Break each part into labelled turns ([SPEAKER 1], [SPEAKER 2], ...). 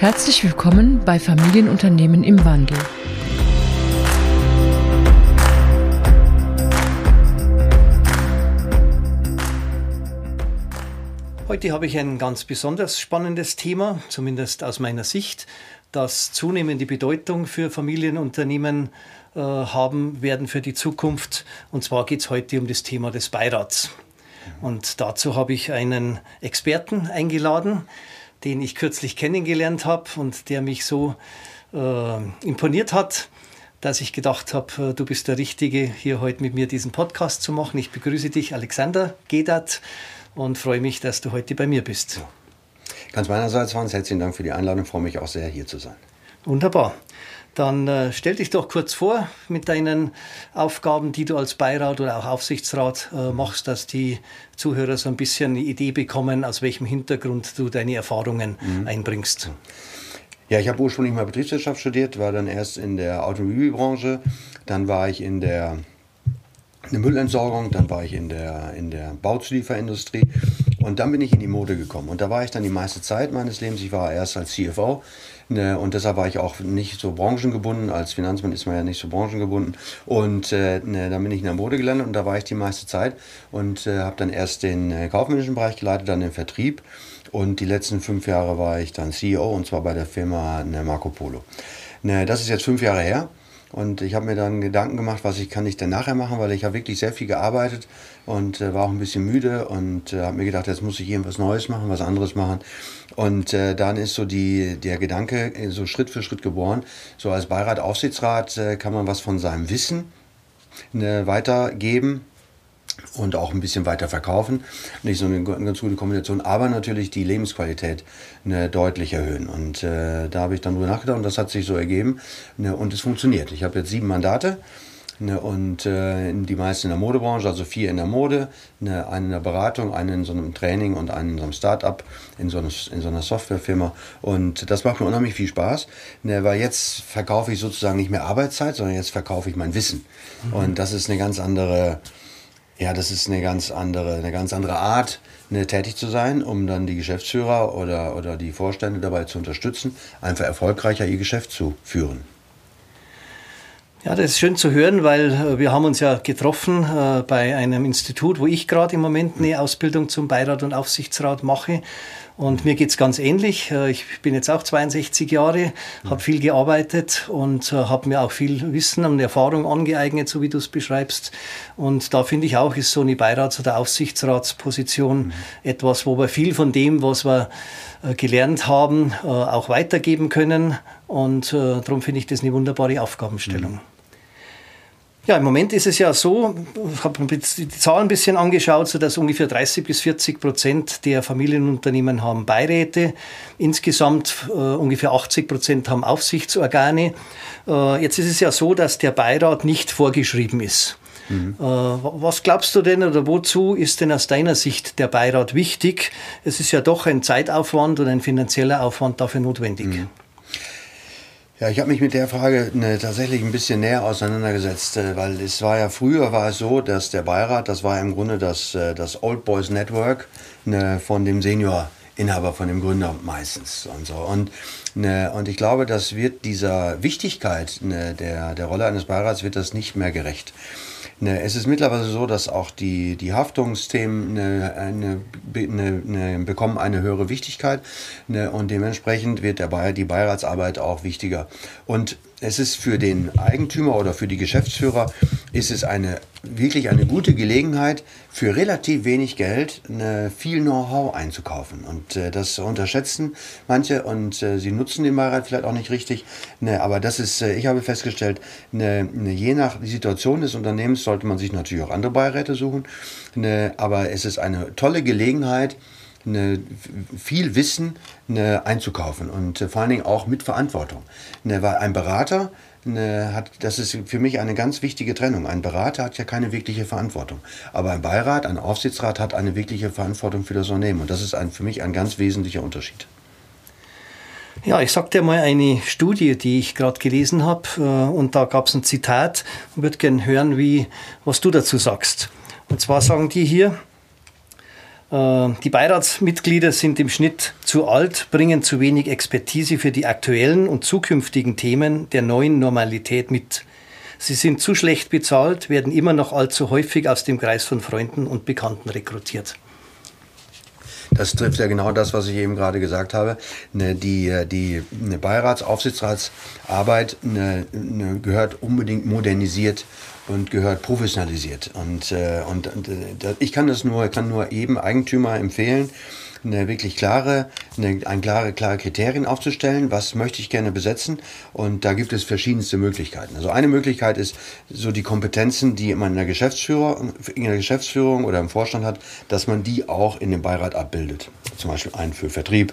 [SPEAKER 1] Herzlich willkommen bei Familienunternehmen im Wandel.
[SPEAKER 2] Heute habe ich ein ganz besonders spannendes Thema, zumindest aus meiner Sicht, das zunehmende Bedeutung für Familienunternehmen äh, haben werden für die Zukunft. Und zwar geht es heute um das Thema des Beirats. Und dazu habe ich einen Experten eingeladen, den ich kürzlich kennengelernt habe und der mich so äh, imponiert hat, dass ich gedacht habe, äh, du bist der Richtige, hier heute mit mir diesen Podcast zu machen. Ich begrüße dich, Alexander Gedat, und freue mich, dass du heute bei mir bist.
[SPEAKER 3] Ganz meinerseits, Hans, herzlichen Dank für die Einladung. Ich freue mich auch sehr, hier zu sein.
[SPEAKER 2] Wunderbar. Dann äh, stell dich doch kurz vor mit deinen Aufgaben, die du als Beirat oder auch Aufsichtsrat äh, machst, dass die Zuhörer so ein bisschen eine Idee bekommen, aus welchem Hintergrund du deine Erfahrungen mhm. einbringst.
[SPEAKER 3] Ja, ich habe ursprünglich mal Betriebswirtschaft studiert, war dann erst in der Automobilbranche, dann war ich in der, in der Müllentsorgung, dann war ich in der, in der Bauzulieferindustrie und dann bin ich in die Mode gekommen. Und da war ich dann die meiste Zeit meines Lebens. Ich war erst als CFO und deshalb war ich auch nicht so branchengebunden. Als Finanzmann ist man ja nicht so branchengebunden. Und äh, ne, dann bin ich in der Mode gelandet und da war ich die meiste Zeit und äh, habe dann erst den äh, kaufmännischen Bereich geleitet, dann den Vertrieb. Und die letzten fünf Jahre war ich dann CEO und zwar bei der Firma ne, Marco Polo. Ne, das ist jetzt fünf Jahre her. Und ich habe mir dann Gedanken gemacht, was ich kann ich denn nachher machen, weil ich habe wirklich sehr viel gearbeitet und äh, war auch ein bisschen müde und äh, habe mir gedacht, jetzt muss ich irgendwas Neues machen, was anderes machen. Und äh, dann ist so die, der Gedanke äh, so Schritt für Schritt geboren. So als Beirat, Aufsichtsrat äh, kann man was von seinem Wissen ne, weitergeben und auch ein bisschen weiter verkaufen. Nicht so eine ganz gute Kombination, aber natürlich die Lebensqualität ne, deutlich erhöhen. Und äh, da habe ich dann drüber nachgedacht und das hat sich so ergeben ne, und es funktioniert. Ich habe jetzt sieben Mandate. Ne, und äh, die meisten in der Modebranche, also vier in der Mode, ne, einen in der Beratung, einen in so einem Training und einen in so einem Start-up, in, so in so einer Softwarefirma. Und das macht mir unheimlich viel Spaß, ne, weil jetzt verkaufe ich sozusagen nicht mehr Arbeitszeit, sondern jetzt verkaufe ich mein Wissen. Mhm. Und das ist eine ganz andere ja, das ist eine ganz andere, eine ganz andere Art, ne, tätig zu sein, um dann die Geschäftsführer oder, oder die Vorstände dabei zu unterstützen, einfach erfolgreicher ihr Geschäft zu führen.
[SPEAKER 2] Ja, das ist schön zu hören, weil äh, wir haben uns ja getroffen äh, bei einem Institut, wo ich gerade im Moment eine Ausbildung zum Beirat und Aufsichtsrat mache. Und mir geht's ganz ähnlich. Äh, ich bin jetzt auch 62 Jahre, habe viel gearbeitet und äh, habe mir auch viel Wissen und Erfahrung angeeignet, so wie du es beschreibst. Und da finde ich auch, ist so eine Beirats- oder Aufsichtsratsposition mhm. etwas, wo wir viel von dem, was wir gelernt haben, auch weitergeben können. Und darum finde ich das eine wunderbare Aufgabenstellung. Mhm. Ja, im Moment ist es ja so, ich habe die Zahlen ein bisschen angeschaut, so dass ungefähr 30 bis 40 Prozent der Familienunternehmen haben Beiräte. Insgesamt äh, ungefähr 80 Prozent haben Aufsichtsorgane. Äh, jetzt ist es ja so, dass der Beirat nicht vorgeschrieben ist. Mhm. Äh, was glaubst du denn oder wozu ist denn aus deiner Sicht der Beirat wichtig? Es ist ja doch ein Zeitaufwand und ein finanzieller Aufwand dafür notwendig. Mhm.
[SPEAKER 3] Ja, ich habe mich mit der Frage ne, tatsächlich ein bisschen näher auseinandergesetzt, äh, weil es war ja früher war es so, dass der Beirat, das war im Grunde das, äh, das Old Boys Network ne, von dem Senior Inhaber, von dem Gründer meistens und so. Und, ne, und ich glaube, das wird dieser Wichtigkeit ne, der, der Rolle eines Beirats wird das nicht mehr gerecht. Ne, es ist mittlerweile so, dass auch die, die Haftungsthemen eine, eine, eine, eine bekommen eine höhere Wichtigkeit ne, und dementsprechend wird der, die Beiratsarbeit auch wichtiger. Und es ist für den Eigentümer oder für die Geschäftsführer ist es eine wirklich eine gute Gelegenheit, für relativ wenig Geld eine, viel Know-how einzukaufen. Und äh, das unterschätzen manche und äh, sie nutzen den Beirat vielleicht auch nicht richtig. Ne, aber das ist, äh, ich habe festgestellt, ne, ne, je nach Situation des Unternehmens sollte man sich natürlich auch andere Beiräte suchen. Ne, aber es ist eine tolle Gelegenheit, eine, viel Wissen eine, einzukaufen und äh, vor allen Dingen auch mit Verantwortung. Ne, weil ein Berater ne, hat, das ist für mich eine ganz wichtige Trennung. Ein Berater hat ja keine wirkliche Verantwortung, aber ein Beirat, ein Aufsichtsrat hat eine wirkliche Verantwortung für das Unternehmen und das ist ein, für mich ein ganz wesentlicher Unterschied.
[SPEAKER 2] Ja, ich sag dir mal eine Studie, die ich gerade gelesen habe, äh, und da gab es ein Zitat und würde gerne hören, wie, was du dazu sagst. Und zwar sagen die hier, die Beiratsmitglieder sind im Schnitt zu alt, bringen zu wenig Expertise für die aktuellen und zukünftigen Themen der neuen Normalität mit. Sie sind zu schlecht bezahlt, werden immer noch allzu häufig aus dem Kreis von Freunden und Bekannten rekrutiert.
[SPEAKER 3] Das trifft ja genau das, was ich eben gerade gesagt habe. Ne, die, die eine Beirats-, ne, ne, gehört unbedingt modernisiert und gehört professionalisiert. Und, äh, und, und äh, ich kann das nur, kann nur eben Eigentümer empfehlen, eine wirklich klare, eine, ein klare, klare Kriterien aufzustellen, was möchte ich gerne besetzen. Und da gibt es verschiedenste Möglichkeiten. Also eine Möglichkeit ist so die Kompetenzen, die man in der Geschäftsführung, in der Geschäftsführung oder im Vorstand hat, dass man die auch in dem Beirat abbildet. Zum Beispiel einen für Vertrieb,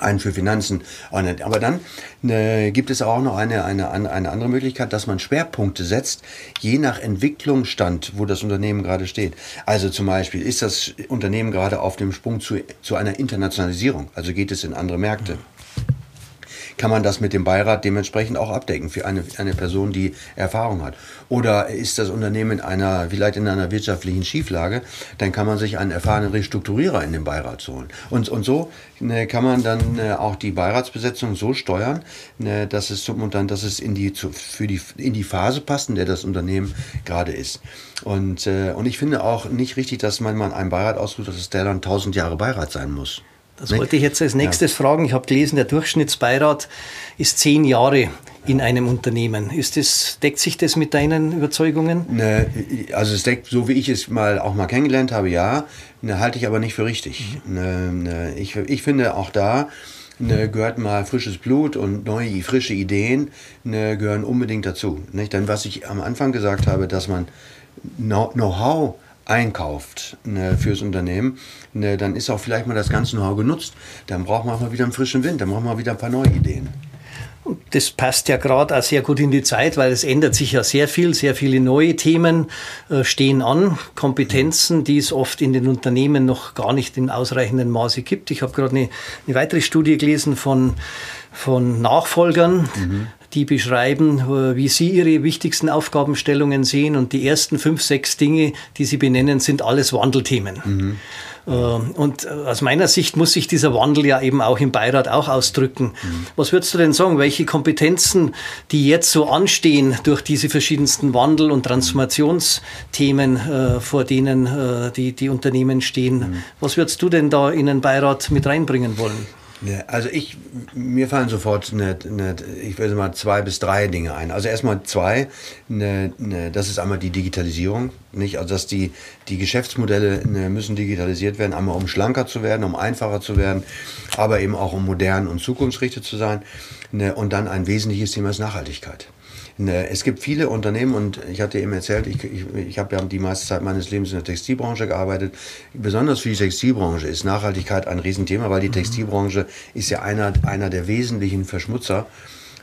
[SPEAKER 3] einen für Finanzen. Aber dann äh, gibt es auch noch eine, eine, eine andere Möglichkeit, dass man Schwerpunkte setzt, je nach Entwicklungsstand, wo das Unternehmen gerade steht. Also zum Beispiel, ist das Unternehmen gerade auf dem Sprung zu, zu einer Internationalisierung? Also geht es in andere Märkte? Mhm kann man das mit dem Beirat dementsprechend auch abdecken für eine, eine Person, die Erfahrung hat. Oder ist das Unternehmen in einer, vielleicht in einer wirtschaftlichen Schieflage, dann kann man sich einen erfahrenen Restrukturierer in den Beirat holen. Und, und so ne, kann man dann ne, auch die Beiratsbesetzung so steuern, ne, dass es zum, und dann, dass es in die, für die, in die Phase passt, in der das Unternehmen gerade ist. Und, äh, und ich finde auch nicht richtig, dass man mal einen Beirat aussucht, dass es der dann 1000 Jahre Beirat sein muss.
[SPEAKER 2] Das wollte ich jetzt als nächstes ja. fragen. Ich habe gelesen, der Durchschnittsbeirat ist zehn Jahre in einem Unternehmen. Ist das, deckt sich das mit deinen Überzeugungen?
[SPEAKER 3] Ne, also es deckt, so wie ich es mal auch mal kennengelernt habe, ja, ne, halte ich aber nicht für richtig. Mhm. Ne, ne ich, ich finde auch da, ne, gehört mal frisches Blut und neue, frische Ideen ne, gehören unbedingt dazu. Nicht? Denn was ich am Anfang gesagt habe, dass man Know-how einkauft ne, fürs Unternehmen, ne, dann ist auch vielleicht mal das ganze Know-how genutzt. Dann braucht man auch mal wieder einen frischen Wind, dann braucht man wieder ein paar neue Ideen.
[SPEAKER 2] Das passt ja gerade auch sehr gut in die Zeit, weil es ändert sich ja sehr viel. Sehr viele neue Themen äh, stehen an, Kompetenzen, die es oft in den Unternehmen noch gar nicht in ausreichendem Maße gibt. Ich habe gerade eine, eine, weitere Studie gelesen von, von Nachfolgern, mhm die beschreiben, äh, wie sie ihre wichtigsten Aufgabenstellungen sehen. Und die ersten fünf, sechs Dinge, die sie benennen, sind alles Wandelthemen. Mhm. Äh, und äh, aus meiner Sicht muss sich dieser Wandel ja eben auch im Beirat auch ausdrücken. Mhm. Was würdest du denn sagen, welche Kompetenzen, die jetzt so anstehen durch diese verschiedensten Wandel- und Transformationsthemen, vor denen die, die Unternehmen stehen, mhm. was würdest du denn da in den Beirat mit reinbringen wollen?
[SPEAKER 3] Ja, also ich, mir fallen sofort, eine, eine, ich würde mal zwei bis drei Dinge ein. Also erstmal zwei, eine, das ist einmal die Digitalisierung, nicht? Also dass die, die Geschäftsmodelle müssen digitalisiert werden, einmal um schlanker zu werden, um einfacher zu werden, aber eben auch um modern und zukunftsgerichtet zu sein. Und dann ein wesentliches Thema ist Nachhaltigkeit. Ne, es gibt viele Unternehmen und ich hatte eben erzählt, ich, ich, ich habe ja die meiste Zeit meines Lebens in der Textilbranche gearbeitet. Besonders für die Textilbranche ist Nachhaltigkeit ein Riesenthema, weil die mhm. Textilbranche ist ja einer, einer der wesentlichen Verschmutzer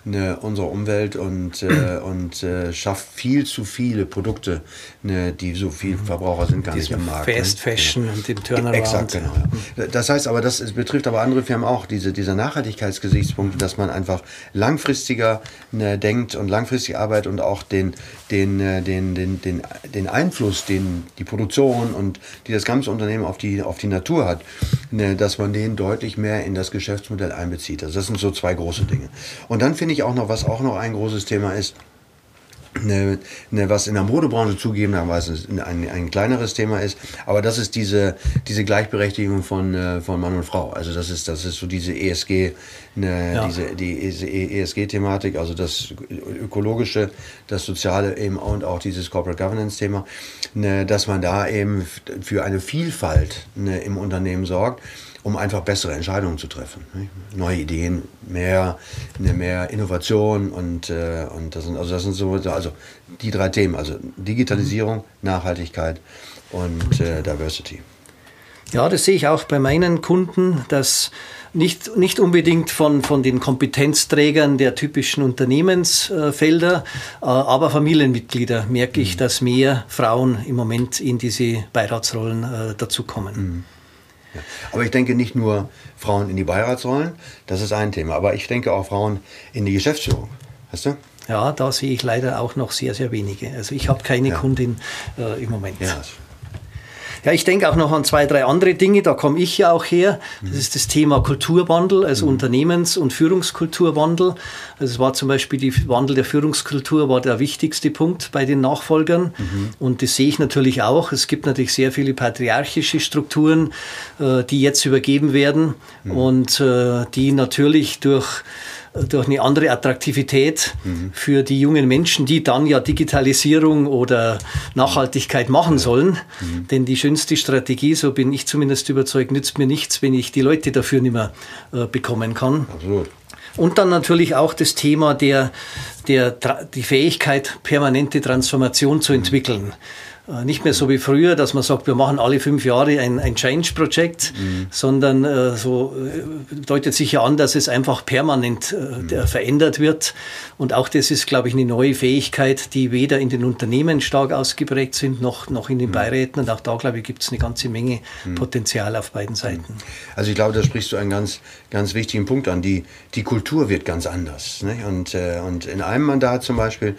[SPEAKER 3] ne, unserer Umwelt und, äh, und äh, schafft viel zu viele Produkte, ne, die so viel mhm. Verbraucher sind gar nicht im Markt.
[SPEAKER 2] Ne? Fast Fashion ja. und dem Turnaround.
[SPEAKER 3] Exakt, genau. Ja. Das heißt aber, das betrifft aber andere Firmen auch, diese, dieser Nachhaltigkeitsgesichtspunkt, dass man einfach langfristiger ne, denkt und langfristig arbeitet und auch den, den, äh, den, den, den, den Einfluss, den die Produktion und die das ganze Unternehmen auf die, auf die Natur hat, ne, dass man den deutlich mehr in das Geschäftsmodell einbezieht. Also das sind so zwei große Dinge. Und dann finde ich auch noch, was auch noch ein großes Thema ist, Ne, ne, was in der Modebranche zugegebenerweise ein, ein kleineres Thema ist, aber das ist diese, diese Gleichberechtigung von, äh, von Mann und Frau. Also das ist, das ist so diese ESG, ne, ja. diese, die ESG-Thematik, also das ökologische, das soziale eben und auch dieses Corporate Governance-Thema, ne, dass man da eben für eine Vielfalt ne, im Unternehmen sorgt um einfach bessere Entscheidungen zu treffen. Neue Ideen, mehr, mehr Innovation und, äh, und das sind, also das sind so also die drei Themen, also Digitalisierung, Nachhaltigkeit und äh, Diversity.
[SPEAKER 2] Ja, das sehe ich auch bei meinen Kunden, dass nicht, nicht unbedingt von, von den Kompetenzträgern der typischen Unternehmensfelder, äh, aber Familienmitglieder merke ich, mhm. dass mehr Frauen im Moment in diese Beiratsrollen äh, dazukommen. Mhm.
[SPEAKER 3] Ja. Aber ich denke nicht nur Frauen in die Beiratsrollen, das ist ein Thema, aber ich denke auch Frauen in die Geschäftsführung. Weißt du?
[SPEAKER 2] Ja, da sehe ich leider auch noch sehr, sehr wenige. Also ich habe keine ja. Kundin äh, im Moment. Ja. Ja, ich denke auch noch an zwei, drei andere Dinge, da komme ich ja auch her. Das ist das Thema Kulturwandel, also mhm. Unternehmens- und Führungskulturwandel. Also es war zum Beispiel die Wandel der Führungskultur war der wichtigste Punkt bei den Nachfolgern. Mhm. Und das sehe ich natürlich auch. Es gibt natürlich sehr viele patriarchische Strukturen, äh, die jetzt übergeben werden mhm. und äh, die natürlich durch durch eine andere Attraktivität mhm. für die jungen Menschen, die dann ja Digitalisierung oder Nachhaltigkeit machen sollen. Mhm. Denn die schönste Strategie, so bin ich zumindest überzeugt, nützt mir nichts, wenn ich die Leute dafür nicht mehr äh, bekommen kann. Absolut. Und dann natürlich auch das Thema der, der, die Fähigkeit, permanente Transformation zu entwickeln. Äh, nicht mehr so wie früher, dass man sagt, wir machen alle fünf Jahre ein, ein Change-Projekt, mhm. sondern äh, so äh, deutet sich ja an, dass es einfach permanent äh, mhm. verändert wird. Und auch das ist, glaube ich, eine neue Fähigkeit, die weder in den Unternehmen stark ausgeprägt sind, noch, noch in den mhm. Beiräten. Und auch da, glaube ich, gibt es eine ganze Menge mhm. Potenzial auf beiden Seiten. Mhm.
[SPEAKER 3] Also ich glaube, da sprichst du einen ganz, ganz wichtigen Punkt an. Die, die Kultur wird ganz anders. Ne? Und, äh, und in einem Mandat zum Beispiel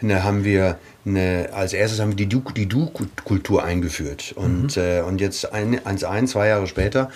[SPEAKER 3] ne, haben wir eine, als erstes haben wir die Du-Kultur eingeführt. Und, mhm. äh, und jetzt ein, ein, zwei Jahre später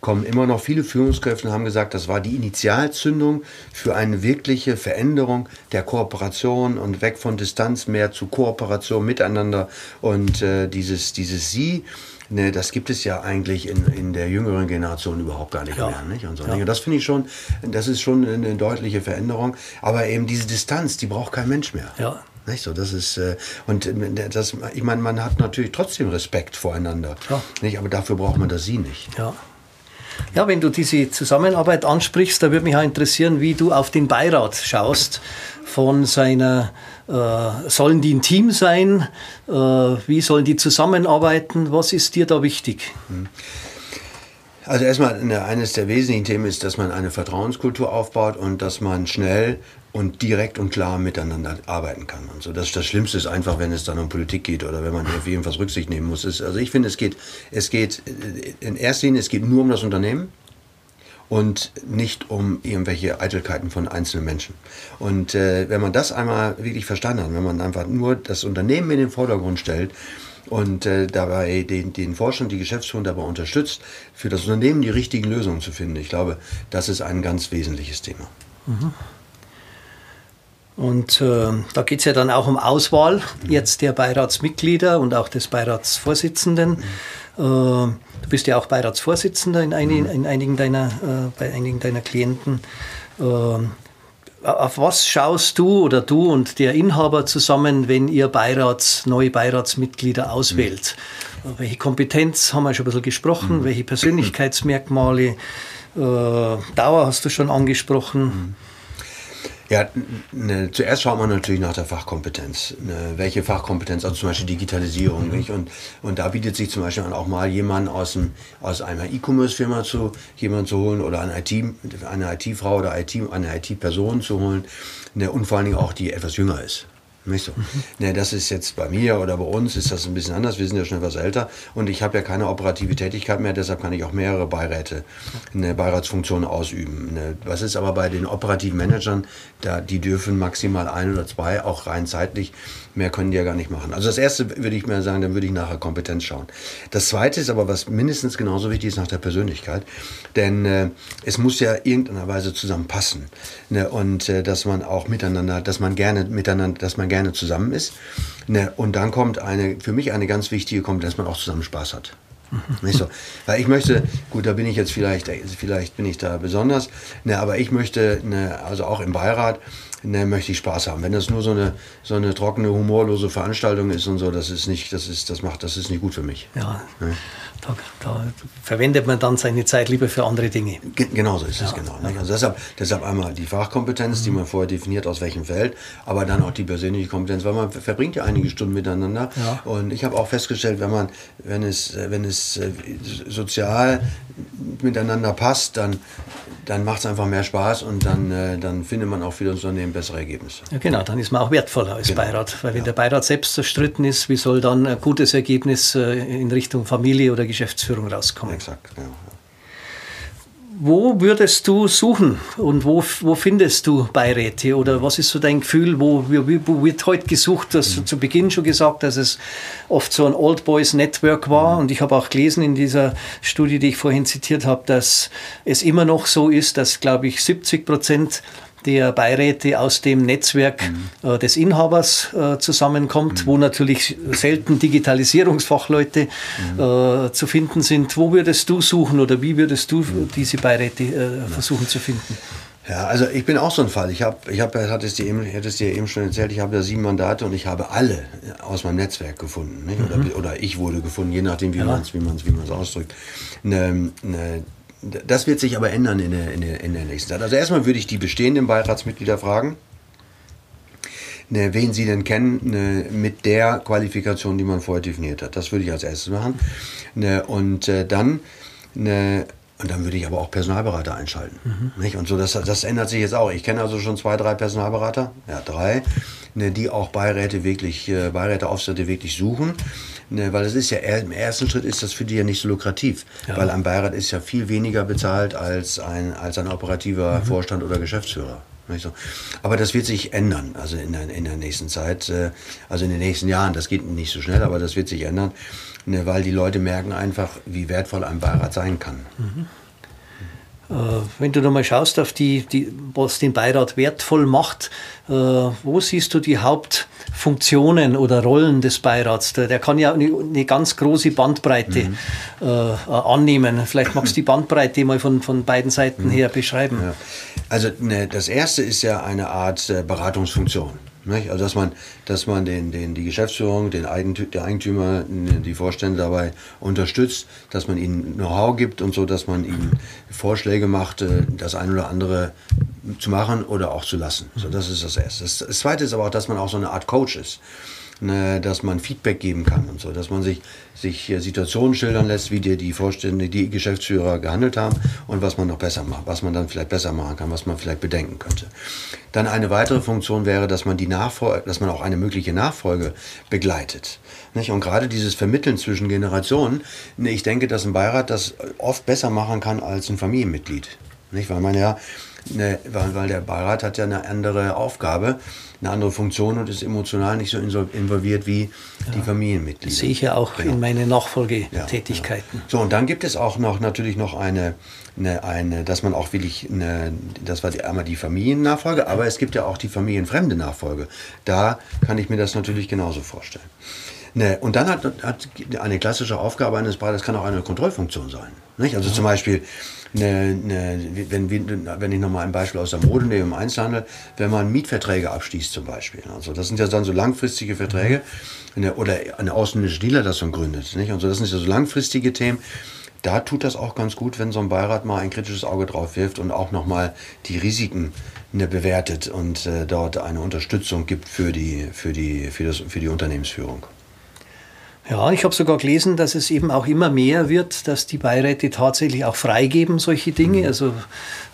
[SPEAKER 3] kommen immer noch viele Führungskräfte und haben gesagt, das war die Initialzündung für eine wirkliche Veränderung der Kooperation und weg von Distanz mehr zu Kooperation miteinander. Und äh, dieses, dieses Sie, Ne, das gibt es ja eigentlich in, in der jüngeren Generation überhaupt gar nicht ja. mehr. Nicht? Und so ja. Das finde ich schon, das ist schon eine deutliche Veränderung. Aber eben diese Distanz, die braucht kein Mensch mehr. Ja. Nicht so, das ist äh, und äh, das, ich meine, man hat natürlich trotzdem Respekt voreinander, ja. nicht? Aber dafür braucht man das Sie nicht.
[SPEAKER 2] Ja. Ja, wenn du diese Zusammenarbeit ansprichst, da würde mich auch interessieren, wie du auf den Beirat schaust von seiner, äh, sollen die ein Team sein? Äh, wie sollen die zusammenarbeiten? Was ist dir da wichtig? Hm.
[SPEAKER 3] Also erstmal, ne, eines der wesentlichen Themen ist, dass man eine Vertrauenskultur aufbaut und dass man schnell und direkt und klar miteinander arbeiten kann. Und so. Das, das Schlimmste ist einfach, wenn es dann um Politik geht oder wenn man auf irgendwas Rücksicht nehmen muss. Es, also ich finde, es geht, es geht in erster Linie, es geht nur um das Unternehmen und nicht um irgendwelche Eitelkeiten von einzelnen Menschen. Und äh, wenn man das einmal wirklich verstanden hat, wenn man einfach nur das Unternehmen in den Vordergrund stellt, und äh, dabei den, den Vorstand, die Geschäftsführung dabei unterstützt, für das Unternehmen die richtigen Lösungen zu finden. Ich glaube, das ist ein ganz wesentliches Thema. Mhm.
[SPEAKER 2] Und äh, da geht es ja dann auch um Auswahl jetzt der Beiratsmitglieder und auch des Beiratsvorsitzenden. Mhm. Äh, du bist ja auch Beiratsvorsitzender in, einigen, mhm. in einigen deiner, äh, bei einigen deiner Klienten. Auf was schaust du oder du und der Inhaber zusammen, wenn ihr Beirats, neue Beiratsmitglieder auswählt? Mhm. Welche Kompetenz haben wir schon ein bisschen gesprochen? Mhm. Welche Persönlichkeitsmerkmale? Äh, Dauer hast du schon angesprochen.
[SPEAKER 3] Ja, ne, zuerst schaut man natürlich nach der Fachkompetenz. Ne, welche Fachkompetenz, also zum Beispiel Digitalisierung. Mhm. Nicht? Und, und da bietet sich zum Beispiel auch mal jemand aus, dem, aus einer E-Commerce-Firma zu, jemand zu holen oder eine IT, eine IT-Frau oder IT, eine IT-Person zu holen. Ne, und vor allen Dingen auch, die etwas jünger ist. Nicht so. Mhm. Ne, das ist jetzt bei mir oder bei uns ist das ein bisschen anders. Wir sind ja schon etwas älter und ich habe ja keine operative Tätigkeit mehr, deshalb kann ich auch mehrere Beiräte, eine Beiratsfunktion ausüben. Was ist aber bei den operativen Managern, da, die dürfen maximal ein oder zwei, auch rein zeitlich, mehr können die ja gar nicht machen. Also das erste würde ich mir sagen, dann würde ich nachher Kompetenz schauen. Das zweite ist aber, was mindestens genauso wichtig ist, nach der Persönlichkeit. Denn äh, es muss ja irgendeiner Weise zusammenpassen. Ne? Und äh, dass man auch miteinander, dass man gerne miteinander, dass man gerne zusammen ist. Ne? Und dann kommt eine, für mich eine ganz wichtige Kompetenz, dass man auch zusammen Spaß hat. Nicht so. Weil ich möchte, gut, da bin ich jetzt vielleicht, vielleicht bin ich da besonders, ne, aber ich möchte, ne, also auch im Beirat, ne, möchte ich Spaß haben. Wenn das nur so eine, so eine trockene, humorlose Veranstaltung ist und so, das ist nicht, das ist, das macht, das ist nicht gut für mich.
[SPEAKER 2] Ja. Ne? Da, da, verwendet man dann seine Zeit lieber für andere Dinge.
[SPEAKER 3] Ge genau so ist ja. es, genau. Ne? Also deshalb, deshalb einmal die Fachkompetenz, mhm. die man vorher definiert, aus welchem Feld, aber dann auch die persönliche Kompetenz, weil man verbringt ja einige Stunden miteinander. Ja. Und ich habe auch festgestellt, wenn man, wenn es, wenn es äh, sozial miteinander passt, dann, dann macht es einfach mehr Spaß und dann, äh, dann findet man auch das Unternehmen bessere Ergebnisse.
[SPEAKER 2] Ja, genau, dann ist man auch wertvoller als genau. Beirat. Weil wenn ja. der Beirat selbst zerstritten ist, wie soll dann ein gutes Ergebnis äh, in Richtung Familie oder Geschäftsführung rauskommen? Exakt, ja. wo würdest du suchen und wo, wo findest du Beiräte oder was ist so dein Gefühl, wo, wo wird heute gesucht? Du hast mhm. zu Beginn schon gesagt, dass es oft so ein Old Boys Network war mhm. und ich habe auch gelesen in dieser Studie, die ich vorhin zitiert habe, dass es immer noch so ist, dass, glaube ich, 70 Prozent der Beiräte aus dem Netzwerk mhm. äh, des Inhabers äh, zusammenkommt, mhm. wo natürlich selten Digitalisierungsfachleute mhm. äh, zu finden sind. Wo würdest du suchen oder wie würdest du mhm. diese Beiräte äh, versuchen zu finden?
[SPEAKER 3] Ja, also ich bin auch so ein Fall. Ich habe, ich habe, hatte es dir eben, hätte es dir eben schon erzählt, ich habe da sieben Mandate und ich habe alle aus meinem Netzwerk gefunden, oder, mhm. oder, ich wurde gefunden, je nachdem, wie ja. man es, wie man es, wie man es ausdrückt. Eine, eine das wird sich aber ändern in der, in, der, in der nächsten Zeit. Also erstmal würde ich die bestehenden Beiratsmitglieder fragen, ne, wen sie denn kennen ne, mit der Qualifikation, die man vorher definiert hat. Das würde ich als erstes machen. Ne, und äh, dann ne, und dann würde ich aber auch Personalberater einschalten. Mhm. Nicht? Und so, das, das ändert sich jetzt auch. Ich kenne also schon zwei, drei Personalberater, ja, drei, ne, die auch Beiräte wirklich, äh, Beiräte, Auftritte wirklich suchen. Ne, weil es ist ja im ersten Schritt ist das für die ja nicht so lukrativ, ja. weil ein Beirat ist ja viel weniger bezahlt als ein, als ein operativer mhm. Vorstand oder Geschäftsführer. So. Aber das wird sich ändern, also in der, in der nächsten Zeit, äh, also in den nächsten Jahren. Das geht nicht so schnell, aber das wird sich ändern, ne, weil die Leute merken einfach, wie wertvoll ein Beirat sein kann. Mhm.
[SPEAKER 2] Äh, wenn du nochmal schaust auf die, die, was den Beirat wertvoll macht, äh, wo siehst du die Hauptfunktionen oder Rollen des Beirats? Der, der kann ja eine, eine, ganz große Bandbreite mhm. äh, annehmen. Vielleicht magst du die Bandbreite mal von, von beiden Seiten mhm. her beschreiben. Ja.
[SPEAKER 3] Also ne, das erste ist ja eine Art äh, Beratungsfunktion. Nicht? Also dass man, dass man den, den, die Geschäftsführung, den Eigentümer, der Eigentümer, die Vorstände dabei unterstützt, dass man ihnen Know-how gibt und so, dass man ihnen Vorschläge macht, äh, das eine oder andere zu machen oder auch zu lassen. So, das ist das Erste. Das Zweite ist aber auch, dass man auch so eine Art Coach ist ne, dass man Feedback geben kann und so, dass man sich, sich Situationen schildern lässt, wie dir die Vorstände, die Geschäftsführer gehandelt haben und was man noch besser macht, was man dann vielleicht besser machen kann, was man vielleicht bedenken könnte. Dann eine weitere Funktion wäre, dass man die Nachfolge, dass man auch eine mögliche Nachfolge begleitet. Nicht? Und gerade dieses Vermitteln zwischen Generationen, ne, ich denke, dass ein Beirat das oft besser machen kann als ein Familienmitglied. Nicht? Weil man ja Ne, weil, weil der Beirat hat ja eine andere Aufgabe, eine andere Funktion und ist emotional nicht so involviert wie ja, die Familienmitglieder. Das
[SPEAKER 2] sehe ich ja auch genau. in meinen Nachfolgetätigkeiten. Ja, ja.
[SPEAKER 3] So, und dann gibt es auch noch natürlich noch eine, eine, eine dass man auch wirklich, eine, das war die, einmal die Familiennachfolge, aber es gibt ja auch die familienfremde Nachfolge. Da kann ich mir das natürlich genauso vorstellen. Ne, und dann hat, hat eine klassische Aufgabe eines Beirates kann auch eine Kontrollfunktion sein. Nicht? Also zum Beispiel, eine, eine, wenn, wenn ich nochmal ein Beispiel aus der Mode nehme, im Einzelhandel, wenn man Mietverträge abschließt zum Beispiel. Also das sind ja dann so langfristige Verträge eine, oder eine ausländische Dealer das so gründet. Nicht? Und so, das sind ja so langfristige Themen. Da tut das auch ganz gut, wenn so ein Beirat mal ein kritisches Auge drauf wirft und auch nochmal die Risiken ne, bewertet und äh, dort eine Unterstützung gibt für die, für die, für das, für die Unternehmensführung.
[SPEAKER 2] Ja, ich habe sogar gelesen, dass es eben auch immer mehr wird, dass die Beiräte tatsächlich auch freigeben, solche Dinge, mhm. also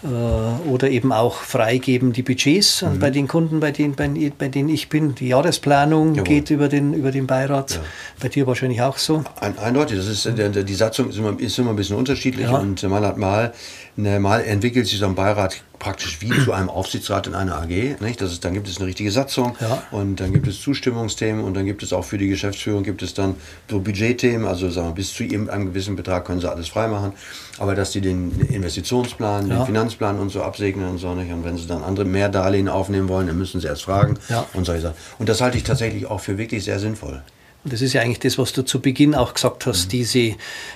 [SPEAKER 2] äh, oder eben auch freigeben die Budgets mhm. bei den Kunden, bei denen, bei, bei, denen ich bin. Die Jahresplanung Jawohl. geht über den, über den Beirat. Ja. Bei dir wahrscheinlich auch so.
[SPEAKER 3] Ein, eindeutig, das ist, die Satzung ist immer, ist immer ein bisschen unterschiedlich ja. und man hat mal Ne, mal entwickelt sich so ein Beirat praktisch wie zu einem Aufsichtsrat in einer AG. Nicht? Das ist, dann gibt es eine richtige Satzung ja. und dann gibt es Zustimmungsthemen und dann gibt es auch für die Geschäftsführung gibt es dann so Budgetthemen, also sagen wir, bis zu einem gewissen Betrag können sie alles freimachen, aber dass sie den Investitionsplan, ja. den Finanzplan und so absegnen und so nicht. Und wenn sie dann andere mehr Darlehen aufnehmen wollen, dann müssen sie erst fragen ja. und solche Sachen. Und das halte ich tatsächlich auch für wirklich sehr sinnvoll.
[SPEAKER 2] Und das ist ja eigentlich das, was du zu Beginn auch gesagt hast, mhm. diese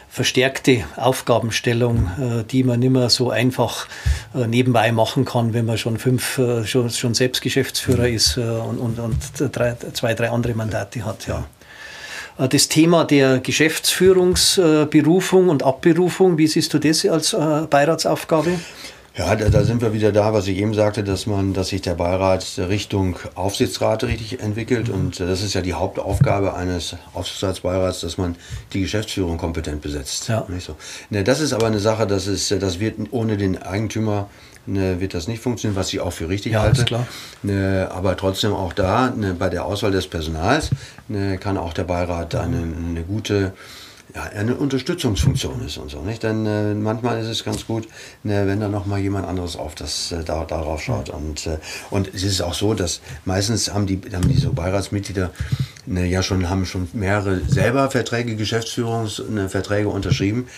[SPEAKER 2] verstärkte Aufgabenstellung, äh, die man nicht mehr so einfach äh, nebenbei machen kann, wenn man schon fünf, äh, schon, schon selbst Geschäftsführer mhm. ist und, und, und drei, zwei, drei andere Mandate hat. Ja. Das Thema der Geschäftsführungsberufung und Abberufung, wie siehst du das als Beiratsaufgabe?
[SPEAKER 3] Ja, da, da, sind wir wieder da, was ich eben sagte, dass man, dass sich der Beirat Richtung Aufsichtsrat richtig entwickelt. Mhm. Und das ist ja die Hauptaufgabe eines Aufsichtsratsbeirats, dass man die Geschäftsführung kompetent besetzt. Ja. Nicht so. Ne, das ist aber eine Sache, das ist, das wird ohne den Eigentümer ne, wird das nicht funktionieren, was ich auch für richtig ja, halte. Klar. Ne, aber trotzdem auch da, ne, bei der Auswahl des Personals ne, kann auch der Beirat eine, eine gute ja, eine Unterstützungsfunktion ist und so. Nicht? Denn äh, manchmal ist es ganz gut, ne, wenn da noch mal jemand anderes auf das, äh, da, darauf schaut. Und, äh, und es ist auch so, dass meistens haben die, haben diese Beiratsmitglieder ne, ja schon, haben schon mehrere selber Verträge, Geschäftsführungsverträge unterschrieben.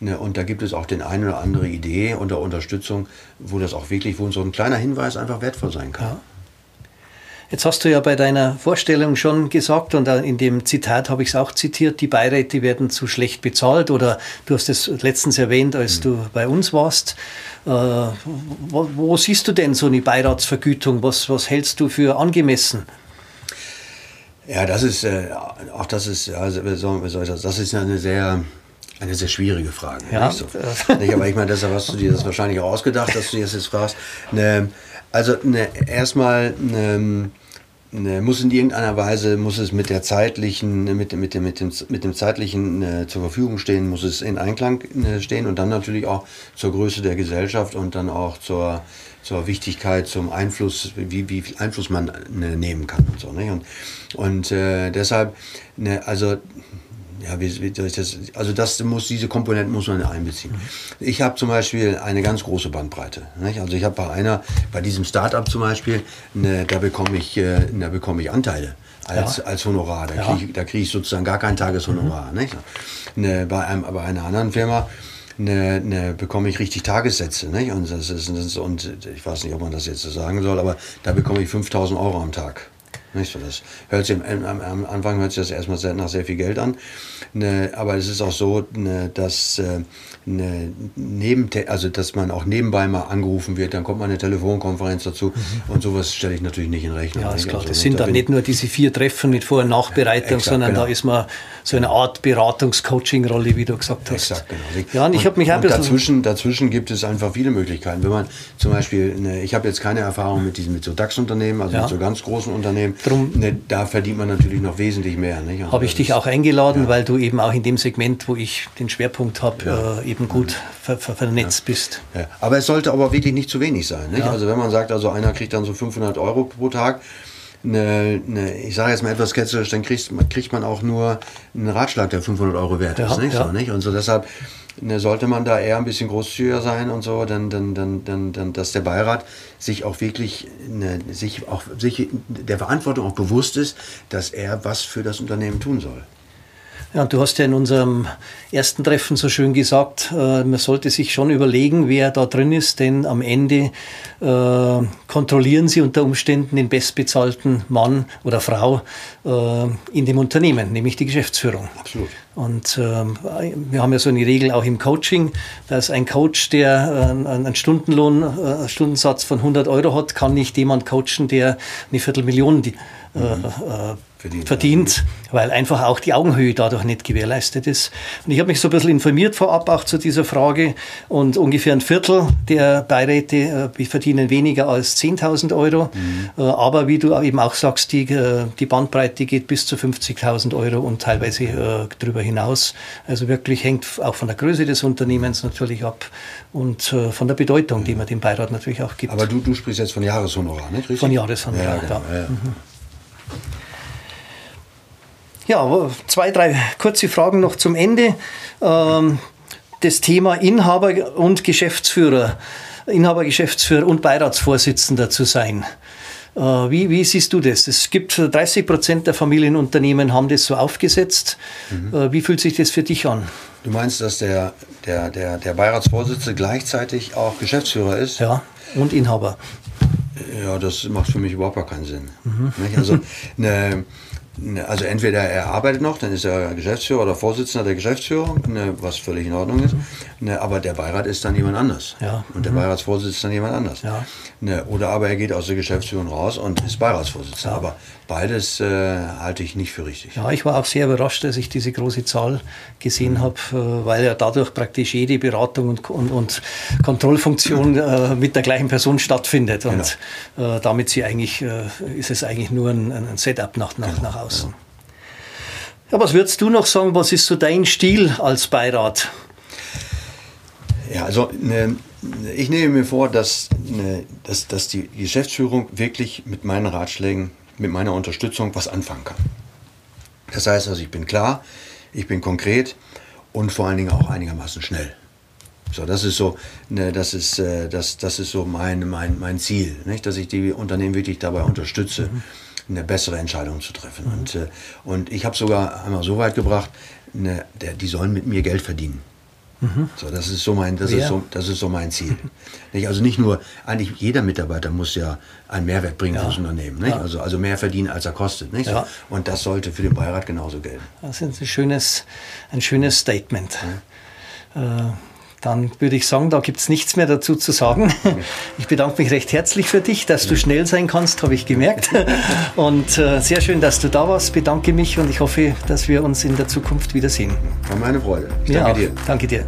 [SPEAKER 3] Ne, und da gibt es auch den eine oder andere Idee unter Unterstützung, wo das auch wirklich, wo so ein kleiner Hinweis einfach wertvoll sein kann. Ja.
[SPEAKER 2] Jetzt hast du ja bei deiner Vorstellung schon gesagt, und in dem Zitat habe ich es auch zitiert, die Beiräte werden zu schlecht bezahlt oder du hast es letztens erwähnt, als mhm. du bei uns warst. Äh, wo, wo, siehst du denn so eine Beiratsvergütung? Was, was hältst du für angemessen?
[SPEAKER 3] Ja, das ist, äh, auch das ist, also, das ist eine sehr, eine sehr schwierige Frage. Ja. Nicht so. nicht, aber ich meine, deshalb hast du dir das wahrscheinlich auch ausgedacht, dass du das jetzt fragst. Ne, also ne, erstmal ne, ne, muss in irgendeiner Weise muss es mit der zeitlichen, mit, mit, dem, mit, dem, mit dem zeitlichen äh, zur Verfügung stehen, muss es in Einklang äh, stehen und dann natürlich auch zur Größe der Gesellschaft und dann auch zur, zur Wichtigkeit, zum Einfluss, wie, wie viel Einfluss man ne, nehmen kann und so. Nicht? Und, und äh, deshalb, ne, also ja, wie, wie das? Also das muss, diese Komponenten muss man einbeziehen. Ich habe zum Beispiel eine ganz große Bandbreite. Nicht? Also ich habe bei einer, bei diesem Startup zum Beispiel, ne, da bekomme ich, äh, da bekomme ich Anteile als, ja. als Honorar. Da kriege ich, krieg ich sozusagen gar kein Tageshonorar. Mhm. Nicht? Ne, bei, einem, bei einer anderen Firma ne, ne, bekomme ich richtig Tagessätze. Nicht? Und, das ist, das ist, und ich weiß nicht, ob man das jetzt so sagen soll, aber da bekomme ich 5000 Euro am Tag. Nicht so, das hört sich am, am, Anfang hört sich das erstmal sehr, nach sehr viel Geld an. Ne, aber es ist auch so, ne, dass äh, eine neben, also dass man auch nebenbei mal angerufen wird, dann kommt mal eine Telefonkonferenz dazu mhm. und sowas stelle ich natürlich nicht in Rechnung.
[SPEAKER 2] Ja, ist klar. Also, das sind dann nicht nur diese vier Treffen mit Vor- und Nachbereitung, ja, exakt, sondern genau. da ist man so eine Art Beratungs-Coaching-Rolle, wie du gesagt hast. Exakt, genau.
[SPEAKER 3] Ja, und ich habe mich bisschen dazwischen, dazwischen gibt es einfach viele Möglichkeiten. Wenn man zum Beispiel, ne, ich habe jetzt keine Erfahrung mit diesen mit so DAX-Unternehmen, also ja. mit so ganz großen Unternehmen. Drum, ne, da verdient man natürlich noch wesentlich mehr.
[SPEAKER 2] Habe ich dich auch eingeladen, ja. weil du eben auch in dem Segment, wo ich den Schwerpunkt habe, ja. äh, eben gut ver ver vernetzt bist.
[SPEAKER 3] Ja. Aber es sollte aber wirklich nicht zu wenig sein. Also wenn man sagt, also einer kriegt dann so 500 Euro pro Tag, eine, eine, ich sage jetzt mal etwas skeptisch, dann kriegt, kriegt man auch nur einen Ratschlag, der 500 Euro wert ist. Nicht? So, nicht? Und so deshalb ne, sollte man da eher ein bisschen großzügiger sein und so, dann, dann, dann, dann, dann dass der Beirat sich auch wirklich ne, sich auch sich der Verantwortung auch bewusst ist, dass er was für das Unternehmen tun soll.
[SPEAKER 2] Ja, und du hast ja in unserem ersten Treffen so schön gesagt, äh, man sollte sich schon überlegen, wer da drin ist, denn am Ende äh, kontrollieren sie unter Umständen den bestbezahlten Mann oder Frau äh, in dem Unternehmen, nämlich die Geschäftsführung.
[SPEAKER 3] Absolut.
[SPEAKER 2] Und äh, wir haben ja so eine Regel auch im Coaching, dass ein Coach, der äh, einen Stundenlohn, äh, Stundensatz von 100 Euro hat, kann nicht jemand coachen, der eine Viertelmillion die, mhm verdient, verdient weil einfach auch die Augenhöhe dadurch nicht gewährleistet ist. Und ich habe mich so ein bisschen informiert vorab auch zu dieser Frage und ungefähr ein Viertel der Beiräte äh, verdienen weniger als 10.000 Euro. Mhm. Äh, aber wie du eben auch sagst, die, äh, die Bandbreite geht bis zu 50.000 Euro und teilweise äh, darüber hinaus. Also wirklich hängt auch von der Größe des Unternehmens natürlich ab und äh, von der Bedeutung, die man dem Beirat natürlich auch gibt.
[SPEAKER 3] Aber du, du sprichst jetzt von Jahreshonorar, nicht?
[SPEAKER 2] Richtig? Von Jahreshonorar, ja. Genau. ja. Mhm. Ja, zwei, drei kurze Fragen noch zum Ende. Ähm, das Thema Inhaber und Geschäftsführer, Inhaber, Geschäftsführer und Beiratsvorsitzender zu sein. Äh, wie, wie, siehst du das? Es gibt 30 Prozent der Familienunternehmen haben das so aufgesetzt. Mhm. Äh, wie fühlt sich das für dich an?
[SPEAKER 3] Du meinst, dass der, der, der, der Beiratsvorsitzende gleichzeitig auch Geschäftsführer ist?
[SPEAKER 2] Ja, und Inhaber.
[SPEAKER 3] Ja, das macht für mich überhaupt gar keinen Sinn. Mhm. Also eine, Ne, also entweder er arbeitet noch, dann ist er Geschäftsführer oder Vorsitzender der Geschäftsführung, ne, was völlig in Ordnung ist. Ne, aber der Beirat ist dann jemand anders. Ja. Und der mhm. Beiratsvorsitzende ist dann jemand anders. Ja. Oder aber er geht aus der Geschäftsführung raus und ist Beiratsvorsitzender. Ja. Aber beides äh, halte ich nicht für richtig.
[SPEAKER 2] Ja, ich war auch sehr überrascht, als ich diese große Zahl gesehen mhm. habe, äh, weil ja dadurch praktisch jede Beratung und, und, und Kontrollfunktion äh, mit der gleichen Person stattfindet. Und genau. Äh, damit sie eigentlich, äh, ist es eigentlich nur ein, ein Setup nach, nach, genau. nach außen. Ja, was würdest du noch sagen, was ist so dein Stil als Beirat?
[SPEAKER 3] Ja, also ne, ich nehme mir vor, dass, ne, dass, dass die Geschäftsführung wirklich mit meinen Ratschlägen, mit meiner Unterstützung was anfangen kann. Das heißt also, ich bin klar, ich bin konkret und vor allen Dingen auch einigermaßen schnell. So, das ist so, ne, das ist, äh, das, das ist so mein, mein, mein Ziel, nicht? dass ich die Unternehmen wirklich dabei unterstütze, mhm. Eine bessere Entscheidung zu treffen. Mhm. Und, äh, und ich habe sogar einmal so weit gebracht, ne, der, die sollen mit mir Geld verdienen. Mhm. So, das ist so mein, das ja. ist so, das ist so mein Ziel. Nicht? Also nicht nur, eigentlich jeder Mitarbeiter muss ja einen Mehrwert bringen ja. fürs Unternehmen. Nicht? Ja. Also, also mehr verdienen, als er kostet. Nicht? Ja. Und das sollte für den Beirat genauso gelten.
[SPEAKER 2] Das ist ein schönes, ein schönes Statement. Äh, dann würde ich sagen, da gibt es nichts mehr dazu zu sagen. Ich bedanke mich recht herzlich für dich, dass du schnell sein kannst, habe ich gemerkt. Und äh, sehr schön, dass du da warst. Bedanke mich und ich hoffe, dass wir uns in der Zukunft wiedersehen.
[SPEAKER 3] War meine Freude.
[SPEAKER 2] Ich danke ja, dir. Danke dir.